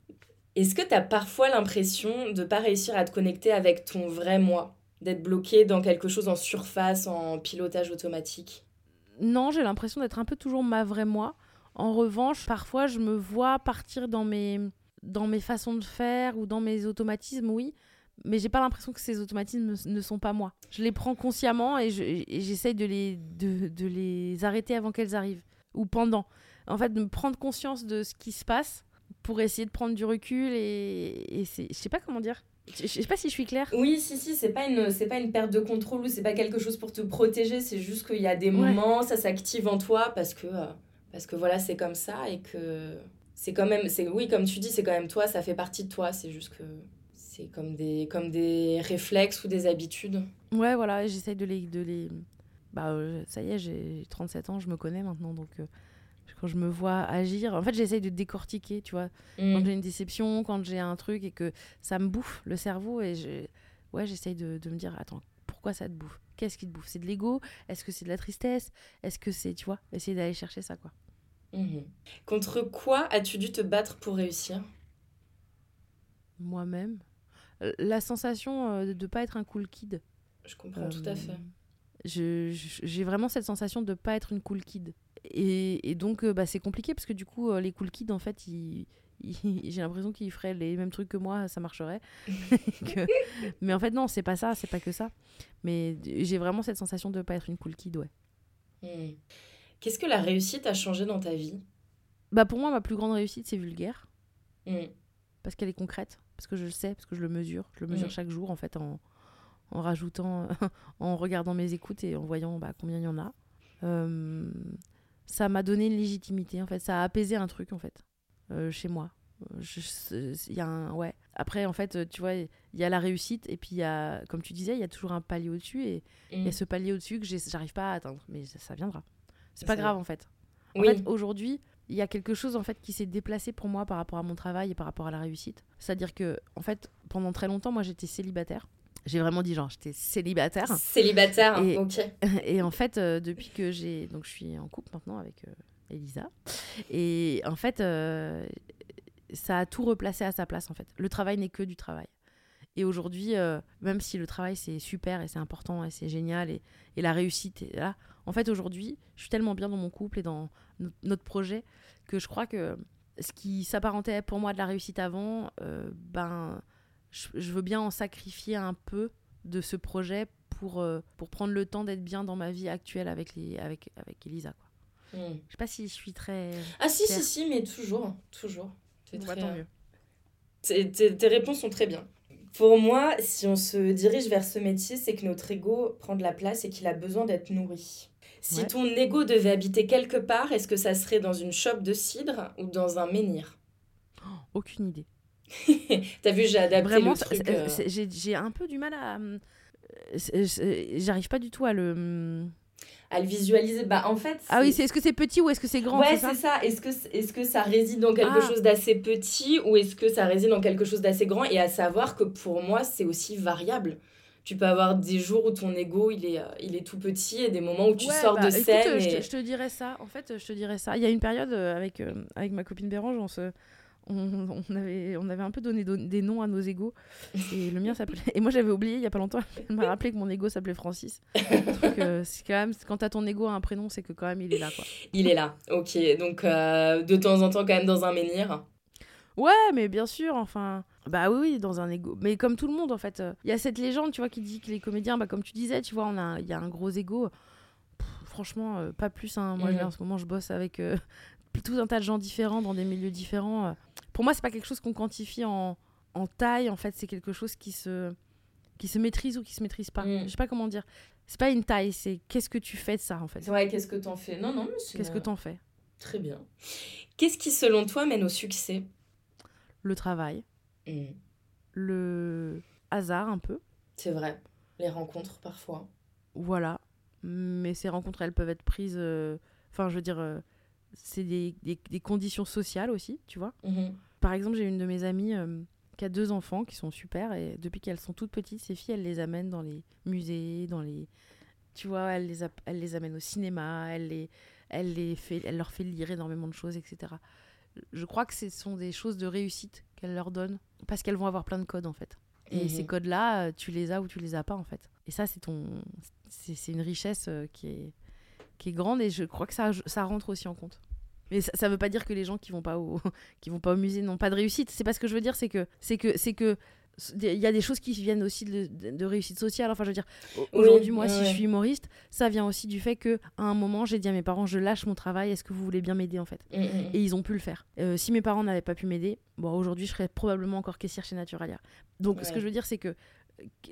Est-ce que t'as parfois l'impression de pas réussir à te connecter avec ton vrai moi? D'être bloqué dans quelque chose en surface, en pilotage automatique? Non, j'ai l'impression d'être un peu toujours ma vraie moi. En revanche, parfois, je me vois partir dans mes, dans mes façons de faire ou dans mes automatismes, oui. Mais j'ai pas l'impression que ces automatismes ne- sont pas moi. Je les prends consciemment et j'essaye de les, de, de les arrêter avant qu'elles arrivent. Ou pendant. En fait, de me prendre conscience de ce qui se passe pour essayer de prendre du recul et, et c'est... Je sais pas comment dire. Je sais pas si je suis claire. Oui, si, si, c'est pas une, c'est pas une perte de contrôle ou c'est pas quelque chose pour te protéger, c'est juste qu'il y a des Ouais. moments, ça s'active en toi parce que, euh, parce que voilà, c'est comme ça et que c'est quand même, c'est, oui, comme tu dis, c'est quand même toi, ça fait partie de toi, c'est juste que c'est comme des, comme des réflexes ou des habitudes. Ouais, voilà, j'essaye de les, de les... Bah, euh, ça y est, j'ai 37 ans, je me connais maintenant, donc euh, quand je me vois agir, en fait, j'essaye de décortiquer, tu vois. Quand Mm. j'ai une déception, quand j'ai un truc et que ça me bouffe le cerveau, et je... ouais, j'essaye de, de me dire, attends, pourquoi ça te bouffe? Qu'est-ce qui te bouffe? C'est de l'ego? Est-ce que c'est de la tristesse? Est-ce que c'est, tu vois, essayer d'aller chercher ça, quoi. Mhm. Contre quoi as-tu dû te battre pour réussir? Moi-même. Euh, La sensation euh, de ne pas être un cool kid. Je comprends tout à Euh, fait. je- J'ai vraiment cette sensation de pas être une cool kid. Et, et donc, euh, bah, c'est compliqué parce que du coup, euh, les cool kids, en fait, ils, j'ai l'impression qu'il ferait les mêmes trucs que moi, ça marcherait. Mais en fait, non, c'est pas ça, c'est pas que ça. Mais j'ai vraiment cette sensation de pas être une cool kid, ouais. Hmm. Qu'est-ce que la réussite a changé dans ta vie? Bah pour moi, ma plus grande réussite, c'est vulgaire. Hmm. Parce qu'elle est concrète, parce que je le sais, parce que je le mesure. Je le mesure Mm. chaque jour, en fait, en, en rajoutant, en regardant mes écoutes et en voyant bah, combien il y en a. Euh, ça m'a donné une légitimité, en fait. Ça a apaisé un truc, en fait, euh, chez moi. Il y a un. Ouais. Après, en fait, tu vois, il y a la réussite, et puis il y a, comme tu disais, il y a toujours un palier au-dessus, et il y a ce palier au-dessus que j'ai- j'arrive pas à atteindre. Mais ça, ça viendra. C'est pas Ça- grave, en fait. En Oui. fait, aujourd'hui, il y a quelque chose en fait qui s'est déplacé pour moi par rapport à mon travail et par rapport à la réussite. C'est-à-dire que, en fait, pendant très longtemps, moi, j'étais célibataire. J'ai vraiment dit genre, j'étais célibataire. Célibataire, Et- ok. et en fait, euh, depuis que j'ai, donc je suis en couple maintenant avec euh, Elisa. Et en fait, euh, ça a tout replacé à sa place. En fait, le travail n'est que du travail. Et aujourd'hui, même si le travail c'est super et c'est important et c'est génial et, et la réussite est là, en fait aujourd'hui, je suis tellement bien dans mon couple et dans no- notre projet que je crois que ce qui s'apparentait pour moi de la réussite avant, ben, je, je veux bien en sacrifier un peu de ce projet pour, euh, pour prendre le temps d'être bien dans ma vie actuelle avec, les, avec, avec Elisa. Quoi. Hmm. Je sais pas si je suis très. Ah si, si, Claire. si, mais toujours, toujours. Bah, très, tant euh, mieux. Tes, tes- tes réponses sont très bien. Pour moi, si on se dirige vers ce métier, c'est que notre ego prend de la place et qu'il a besoin d'être nourri. Si Ouais. ton ego devait habiter quelque part, est-ce que ça serait dans une chope de cidre ou dans un menhir? Aucune idée. T'as vu, j'ai adapté Vraiment, le truc. euh, j'ai un peu du mal à. c'est- J'arrive pas du tout à le. à le visualiser. Bah, en fait. Ah oui, c'est- est-ce que c'est petit ou est-ce que c'est grand Ouais, c'est ça. Est-ce que, est-ce que ça réside dans quelque Ah. chose d'assez petit ou est-ce que ça réside dans quelque chose d'assez grand? Et à savoir que pour moi, c'est aussi variable. Tu peux avoir des jours où ton ego, il est, euh, il est tout petit et des moments où tu Ouais, sors bah, de écoute, scène. je, et... te, je te dirais ça. En fait, je te dirais ça. Il y a une période euh, avec, euh, avec ma copine Bérange, on, se, on, on avait, on avait un peu donné don- des noms à nos égos. Et le mien s'appelait. Et moi, j'avais oublié il y a pas longtemps. Elle m'a rappelé que mon égo s'appelait Francis. Donc, euh, c'est quand même, quand t'as ton égo à un prénom, c'est que quand même il est là, quoi. Il est là. Ok. Donc, euh, de temps en temps, quand même dans un menhir. Ouais, mais bien sûr, enfin. Bah oui, oui, dans un ego. Mais comme tout le monde, en fait. euh, Il y a cette légende, tu vois, qui dit que les comédiens, bah, comme tu disais, tu vois, on a, il y a un gros ego. Franchement, euh, pas plus. Hein. Moi, là, en ce moment, je bosse avec euh, tout un tas de gens différents, dans des milieux différents. euh. Pour moi, c'est pas quelque chose qu'on quantifie en, en taille. En fait, c'est quelque chose qui se, qui se maîtrise ou qui se maîtrise pas. Mhm. Je sais pas comment dire. C'est pas une taille, c'est qu'est-ce que tu fais de ça, en fait? Ouais, qu'est-ce que t'en fais? Non, non, c'est Qu'est-ce que t'en fais? Très bien. Qu'est-ce qui, selon toi, mène au succès? Le travail, Hmm, le hasard, un peu. C'est vrai. Les rencontres, parfois. Voilà. Mais ces rencontres, elles peuvent être prises. euh, Enfin, je veux dire, euh, c'est des, des- des conditions sociales aussi, tu vois. Mhm. Par exemple, j'ai une de mes amies euh, qui a deux enfants qui sont super et depuis qu'elles sont toutes petites, ces filles, elle les amène dans les musées, dans les. Tu vois, elle les, app- elle les amène au cinéma, elle, les, les fait, leur fait lire énormément de choses, etc. Je crois que ce sont des choses de réussite qu'elle leur donne parce qu'elles vont avoir plein de codes en fait. Et Mhm. ces codes-là, euh, tu les as ou tu les as pas en fait. Et ça, c'est ton, c'est c'est une richesse euh, qui est qui est grande et je crois que ça ça rentre aussi en compte. Mais ça, ça veut pas dire que les gens qui vont pas au qui vont pas au musée n'ont pas de réussite. C'est pas ce que je veux dire, c'est que c'est que c'est que il y a des choses qui viennent aussi de, de- de réussite sociale. Enfin, je veux dire, au- aujourd'hui, moi, ouais, si je suis humoriste, ça vient aussi du fait que à un moment, j'ai dit à mes parents, je lâche mon travail. Est-ce que vous voulez bien m'aider en fait? Mhm. et ils ont pu le faire. Euh, si mes parents n'avaient pas pu m'aider, bon, aujourd'hui, je serais probablement encore caissière chez Naturalia. Donc, ce que je veux dire, c'est que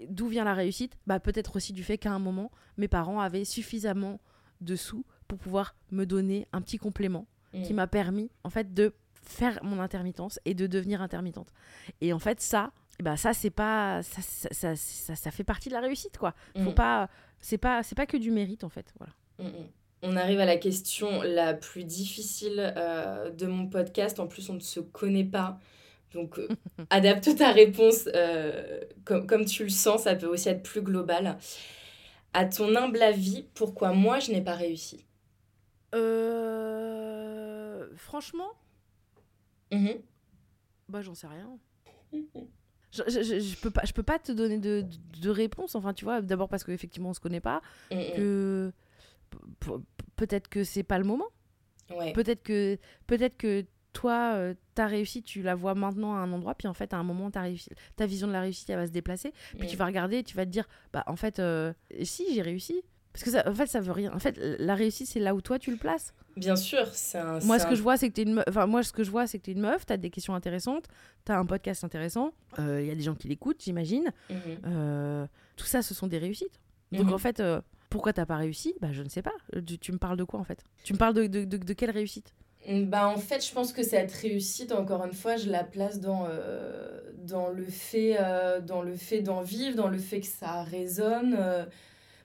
d'où vient la réussite? Bah, Peut-être aussi du fait qu'à un moment, mes parents avaient suffisamment de sous pour pouvoir me donner un petit complément qui Mhm. m'a permis, en fait, de faire mon intermittence et de devenir intermittente. Et en fait, ça, ben, ça, c'est pas. Ça, ça, ça, ça- ça fait partie de la réussite, quoi. Faut Mhm. pas. C'est pas, c'est pas que du mérite, en fait. Voilà. Mhm. On arrive à la question la plus difficile euh, de mon podcast. En plus, on ne se connaît pas. Donc, euh, adapte ta réponse euh, comme, comme tu le sens. Ça peut aussi être plus global. À ton humble avis, pourquoi moi, je n'ai pas réussi? Euh... Franchement, Mhm. Bah, j'en sais rien. Je, je, je- je peux pas, je peux pas te donner de, de, de réponse. Enfin, tu vois, d'abord parce qu'effectivement, on se connaît pas. Mhm. Que peut-être que c'est pas le moment. Ouais. Peut-être que, peut-être que toi, euh, ta réussite, tu la vois maintenant à un endroit, puis en fait, à un moment, ta, réussi- ta vision de la réussite, elle va se déplacer. Puis tu Mm. vas regarder et tu vas te dire, bah en fait, euh, si, j'ai réussi. Parce que ça, en fait, ça veut rien. En fait, la réussite, c'est là où toi, tu le places. Bien sûr, c'est un. Moi, ce un- que je vois, c'est que t'es une meuf. Enfin, moi, ce que je vois, c'est que t'es une meuf, t'as des questions intéressantes, t'as un podcast intéressant, euh, il y a des gens qui l'écoutent, j'imagine. Mhm. Euh, tout ça, ce sont des réussites. Donc, Mhm. en fait, euh, pourquoi t'as pas réussi? Bah, je ne sais pas. Euh, Tu, tu me parles de quoi, en fait? Tu me parles de, de, de, de quelle réussite? Bah, en fait, je pense que cette réussite, encore une fois, je la place dans, euh, dans, le fait, euh, dans le fait d'en vivre, dans le fait que ça résonne, euh,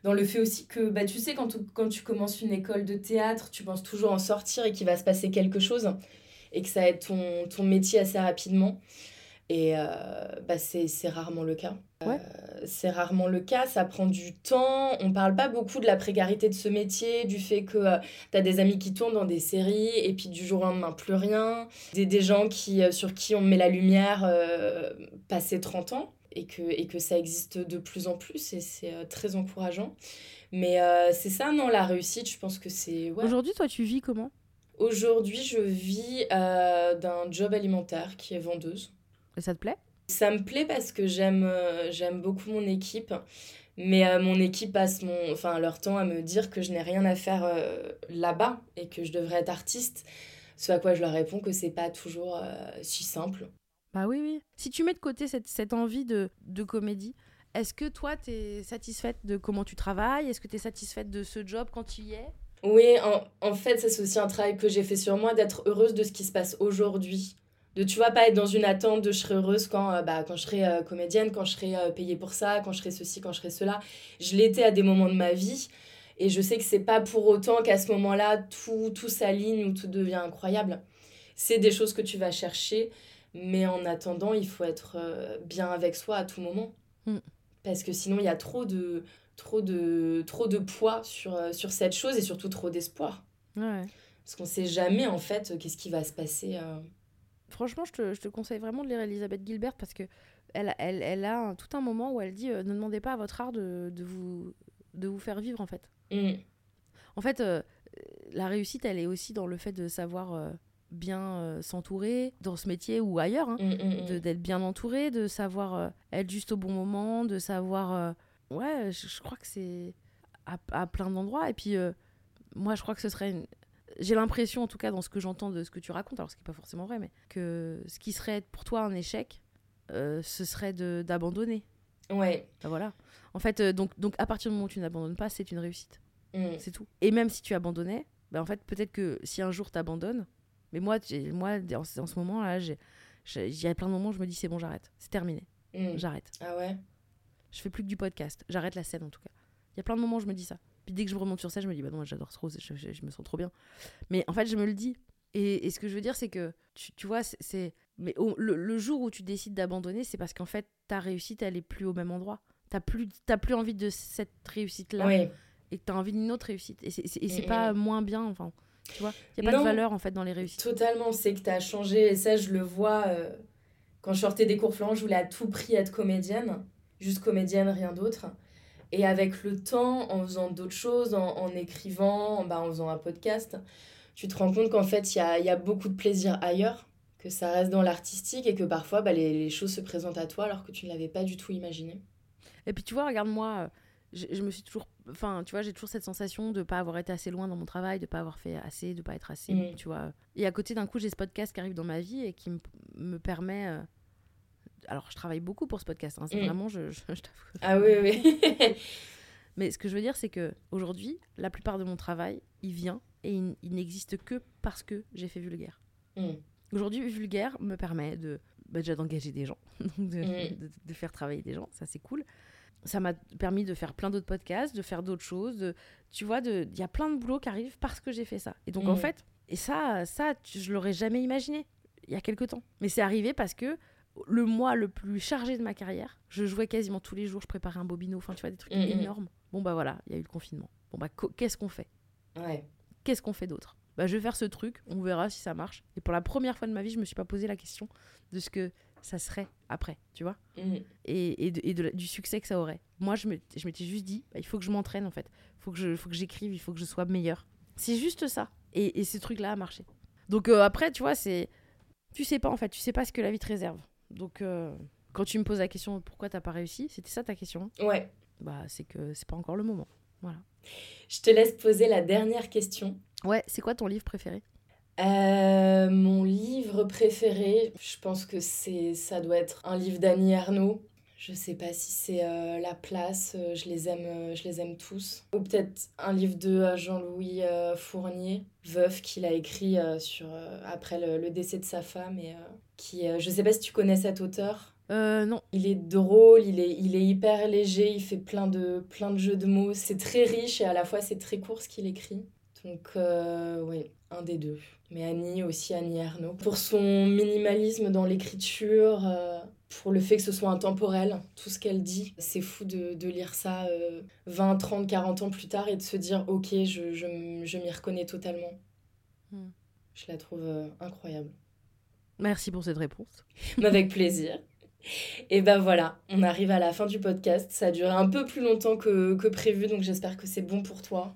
dans le fait aussi que, bah, tu sais, quand, tu- quand tu commences une école de théâtre, tu penses toujours en sortir et qu'il va se passer quelque chose et que ça va être ton, ton métier assez rapidement. Et bah, c'est rarement le cas. Ouais. Euh, c'est rarement le cas, ça prend du temps. On parle pas beaucoup de la précarité de ce métier, du fait que euh, T'as des amis qui tournent dans des séries et puis du jour au lendemain plus rien. Des, des gens qui, euh, sur qui on met la lumière euh, passé 30 ans et que, et que ça existe de plus en plus et c'est très encourageant. Mais c'est ça, non, la réussite, je pense que c'est... ouais. Aujourd'hui, toi, tu vis comment? Aujourd'hui, je vis d'un job alimentaire qui est vendeuse. Et ça te plaît? Ça me plaît parce que j'aime euh, j'aime beaucoup mon équipe, mais euh, mon équipe passe mon, enfin, leur temps à me dire que je n'ai rien à faire euh, là-bas et que je devrais être artiste. Ce à quoi je leur réponds que c'est pas toujours euh, si simple. Bah oui, oui. Si tu mets de côté cette, cette envie de, de comédie, est-ce que toi, t'es satisfaite de comment tu travailles? Est-ce que t'es satisfaite de ce job quand tu y es? Oui, en, en fait, c'est aussi un travail que j'ai fait sur moi, d'être heureuse de ce qui se passe aujourd'hui. De, tu vois, pas être dans une attente de je serai heureuse quand, euh, bah, quand je serai euh, comédienne, quand je serai euh, payée pour ça, quand je serai ceci, quand je serai cela. Je l'étais à des moments de ma vie. Et je sais que c'est pas pour autant qu'à ce moment-là, tout, tout s'aligne ou tout devient incroyable. C'est des choses que tu vas chercher, mais en attendant, il faut être bien avec soi à tout moment. Mm. Parce que sinon, il y a trop de, trop de, trop de poids sur, sur cette chose et surtout trop d'espoir. Ouais. Parce qu'on sait jamais, en fait, qu'est-ce qui va se passer. Franchement, je te, je te conseille vraiment de lire Elisabeth Gilbert parce que elle, elle, elle a un- tout un moment où elle dit euh, ne demandez pas à votre art de, de, vous, de vous faire vivre en fait. Mm. En fait, euh, la réussite, elle est aussi dans le fait de savoir euh, bien s'entourer dans ce métier ou ailleurs, hein, Mm, mm, d'être bien entouré, de savoir être juste au bon moment, de savoir. ouais, je, je crois que c'est à, à plein d'endroits. Et puis, moi, je crois que ce serait. une- J'ai l'impression, en tout cas, dans ce que j'entends de ce que tu racontes, alors ce qui n'est pas forcément vrai, mais que ce qui serait pour toi un échec, euh, ce serait d'abandonner. Ouais. Bah, voilà. En fait, euh, donc, donc, à partir du moment où tu n'abandonnes pas, c'est une réussite. Mm. C'est tout. Et même si tu abandonnais, bah en fait, peut-être que si un jour t'abandonnes, mais moi, moi en, ce- en ce moment, là, j'ai- j'ai- il y a plein de moments où je me dis c'est bon, j'arrête. C'est terminé. Mm. J'arrête. Ah ouais Je fais plus que du podcast. J'arrête la scène en tout cas. Il y a plein de moments où je me dis ça. Puis dès que je remonte sur scène, je me dis bah non, j'adore trop, je, je- je me sens trop bien. Mais en fait, je me le dis. Et, et ce que je veux dire, c'est que tu, tu vois, c'est-. Mais au- le, le jour où tu décides d'abandonner, c'est parce qu'en fait, ta réussite, elle est plus au même endroit. T'as plus, t'as plus envie de cette réussite-là Oui. et que tu as envie d'une autre réussite. Et c'est, pas moins bien, enfin, tu vois. Il n'y a pas Non. de valeur, en fait, dans les réussites. Totalement, c'est que tu as changé. Et ça, je le vois euh, quand je sortais des cours Florent, je voulais à tout prix être comédienne. Juste comédienne, rien d'autre. Et avec le temps, en faisant d'autres choses, en, en écrivant, bah, en faisant un podcast, tu te rends compte qu'en fait, il y a, y a beaucoup de plaisir ailleurs, que ça reste dans l'artistique et que parfois, bah, les, les choses se présentent à toi alors que tu ne l'avais pas du tout imaginé. Et puis, tu vois, regarde-moi, euh, je, je me suis toujours. Enfin, tu vois, j'ai toujours cette sensation de pas avoir été assez loin dans mon travail, de pas avoir fait assez, de pas être assez, Mm. tu vois. Et à côté, d'un coup, j'ai ce podcast qui arrive dans ma vie et qui me, me permet. Alors, je travaille beaucoup pour ce podcast, hein, c'est Mm. vraiment, je, je, je t'avoue. Ah oui, oui. Mais ce que je veux dire, c'est que aujourd'hui, la plupart de mon travail, il vient et il, il n'existe que parce que j'ai fait vulgaire. Mm. Aujourd'hui, vulgaire me permet de bah, déjà d'engager des gens, donc de, Mm. de- de faire travailler des gens, ça c'est cool. Ça m'a permis de faire plein d'autres podcasts, de faire d'autres choses. de- tu vois, il y a plein de boulot qui arrive parce que j'ai fait ça. Et donc en fait, et ça, ça, je l'aurais jamais imaginé il y a quelques temps. Mais c'est arrivé parce que le mois le plus chargé de ma carrière, je jouais quasiment tous les jours, je préparais un bobino, enfin tu vois des trucs Mm, mm. énormes. Bon bah voilà, il y a eu le confinement. Bon bah qu'est-ce qu'on fait? Ouais. qu'est-ce qu'on fait d'autre? Bah, Je vais faire ce truc, on verra si ça marche. Et pour la première fois de ma vie, je me suis pas posé la question de ce que ça serait après, tu vois? Mm. Et, et, de- et de la- du succès que ça aurait. Moi, je me- je m'étais juste dit, bah, il faut que je m'entraîne en fait. Il faut que je- faut que j'écrive, il faut que je sois meilleure. C'est juste ça. Et, et ce truc-là a marché. Donc euh, après, tu vois, c'est. Tu sais pas en fait, tu sais pas ce que la vie te réserve. Donc euh, quand tu me poses la question pourquoi t'as pas réussi, c'était ça ta question Ouais. Bah c'est que c'est pas encore le moment. Voilà. Je te laisse poser la dernière question. Ouais, c'est quoi ton livre préféré? Euh, mon livre préféré, je pense que c'est ça doit être un livre d'Annie Ernaux. Je sais pas si c'est euh, La Place, euh, je les aime, euh, je les aime tous. Ou peut-être un livre de Jean-Louis Fournier, veuf, qu'il a écrit sur, après le, le décès de sa femme. Et, qui, je sais pas si tu connais cet auteur. Non. Il est drôle, il est, il est hyper léger, il fait plein de, plein de jeux de mots. C'est très riche et à la fois c'est très court ce qu'il écrit. Donc, oui, un des deux. Mais Annie aussi, Annie Ernaux. Pour son minimalisme dans l'écriture, pour le fait que ce soit intemporel, tout ce qu'elle dit. C'est fou de, de lire ça euh, 20, 30, 40 ans plus tard et de se dire, ok, je, je, je m'y reconnais totalement. Hmm. Je la trouve euh, incroyable. Merci pour cette réponse. Avec plaisir. Et ben voilà, on arrive à la fin du podcast. Ça a duré un peu plus longtemps que, que prévu, donc j'espère que c'est bon pour toi.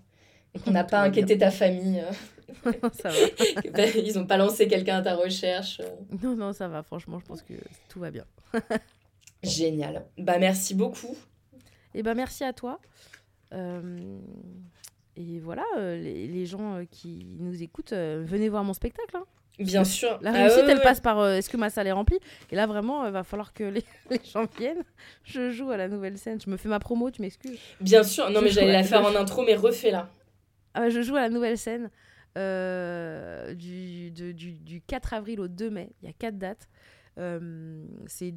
Et qu'on n'a pas inquiété ta famille. euh, ça va. ben, ils n'ont pas lancé quelqu'un à ta recherche. euh. Non, non, ça va. Franchement, je pense que tout va bien. Génial. Bah merci beaucoup. Et ben merci à toi. Euh, et voilà, euh, les, les gens euh, qui nous écoutent, venez voir mon spectacle. hein. Bien sûr. La Ah réussite, ouais, elle ouais. passe par euh, est-ce que ma salle est remplie? Et là, vraiment, il va falloir que les, les gens viennent. Je joue à la nouvelle scène. Je me fais ma promo, tu m'excuses. Bien sûr. Non, Je mais j'allais la faire en intro, mais refais-la. Ah, je joue à la nouvelle scène euh, du, de- du, du 4 avril au 2 mai. Il y a quatre dates. Euh, c'est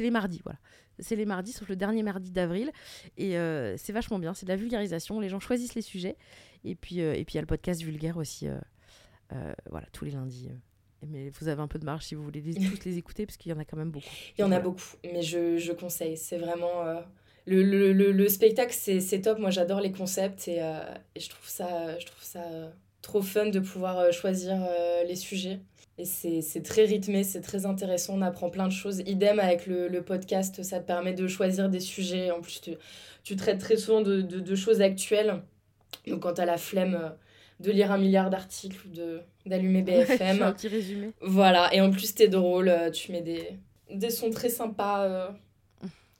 les mardis, voilà. C'est les mardis, sauf le dernier mardi d'avril. Et euh, c'est vachement bien. C'est de la vulgarisation. Les gens choisissent les sujets. Et puis, euh, il y a le podcast vulgaire aussi. euh, voilà, tous les lundis. Mais vous avez un peu de marge si vous voulez tous les écouter, parce qu'il y en a quand même beaucoup. Il y en a beaucoup, mais je, je conseille. C'est vraiment. le, le, le, le spectacle, c'est top. Moi, j'adore les concepts et, et je trouve ça, je trouve ça trop fun de pouvoir choisir les sujets. Et c'est très rythmé, c'est très intéressant. On apprend plein de choses. Idem avec le, le podcast, ça te permet de choisir des sujets. En plus, tu, tu traites très souvent de, de, de choses actuelles. Donc, quand tu as la flemme euh, de lire un milliard d'articles ou d'allumer Ouais, je fais un BFM. petit résumé. Voilà, et en plus, t'es drôle, euh, tu mets des, des sons très sympas euh,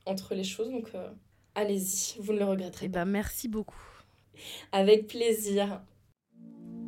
entre les choses, donc euh, allez-y, vous ne le regretterez Et pas. ben merci beaucoup. Avec plaisir.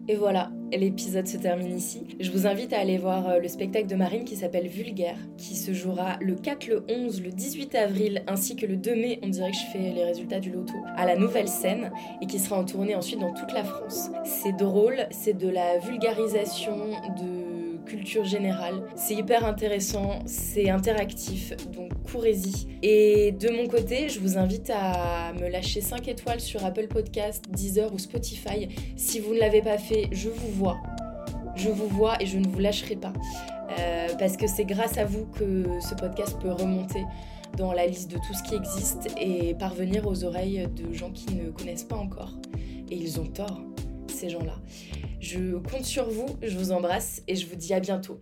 Et voilà, l'épisode se termine ici. Je vous invite à aller voir euh, le spectacle de Marine qui s'appelle Vulgaire, qui se jouera le 4, le 11, le 18 avril, ainsi que le 2 mai, on dirait que je fais les résultats du loto, à la nouvelle scène, et qui sera en tournée ensuite dans toute la France. C'est drôle, c'est de la vulgarisation de culture générale. C'est hyper intéressant, c'est interactif, donc courez-y. Et de mon côté, je vous invite à me lâcher 5 étoiles sur Apple Podcast, Deezer ou Spotify. Si vous ne l'avez pas fait, je vous vois. Je vous vois et je ne vous lâcherai pas. Euh, parce que c'est grâce à vous que ce podcast peut remonter dans la liste de tout ce qui existe et parvenir aux oreilles de gens qui ne connaissent pas encore. Et ils ont tort, ces gens-là. Je compte sur vous, je vous embrasse et je vous dis à bientôt.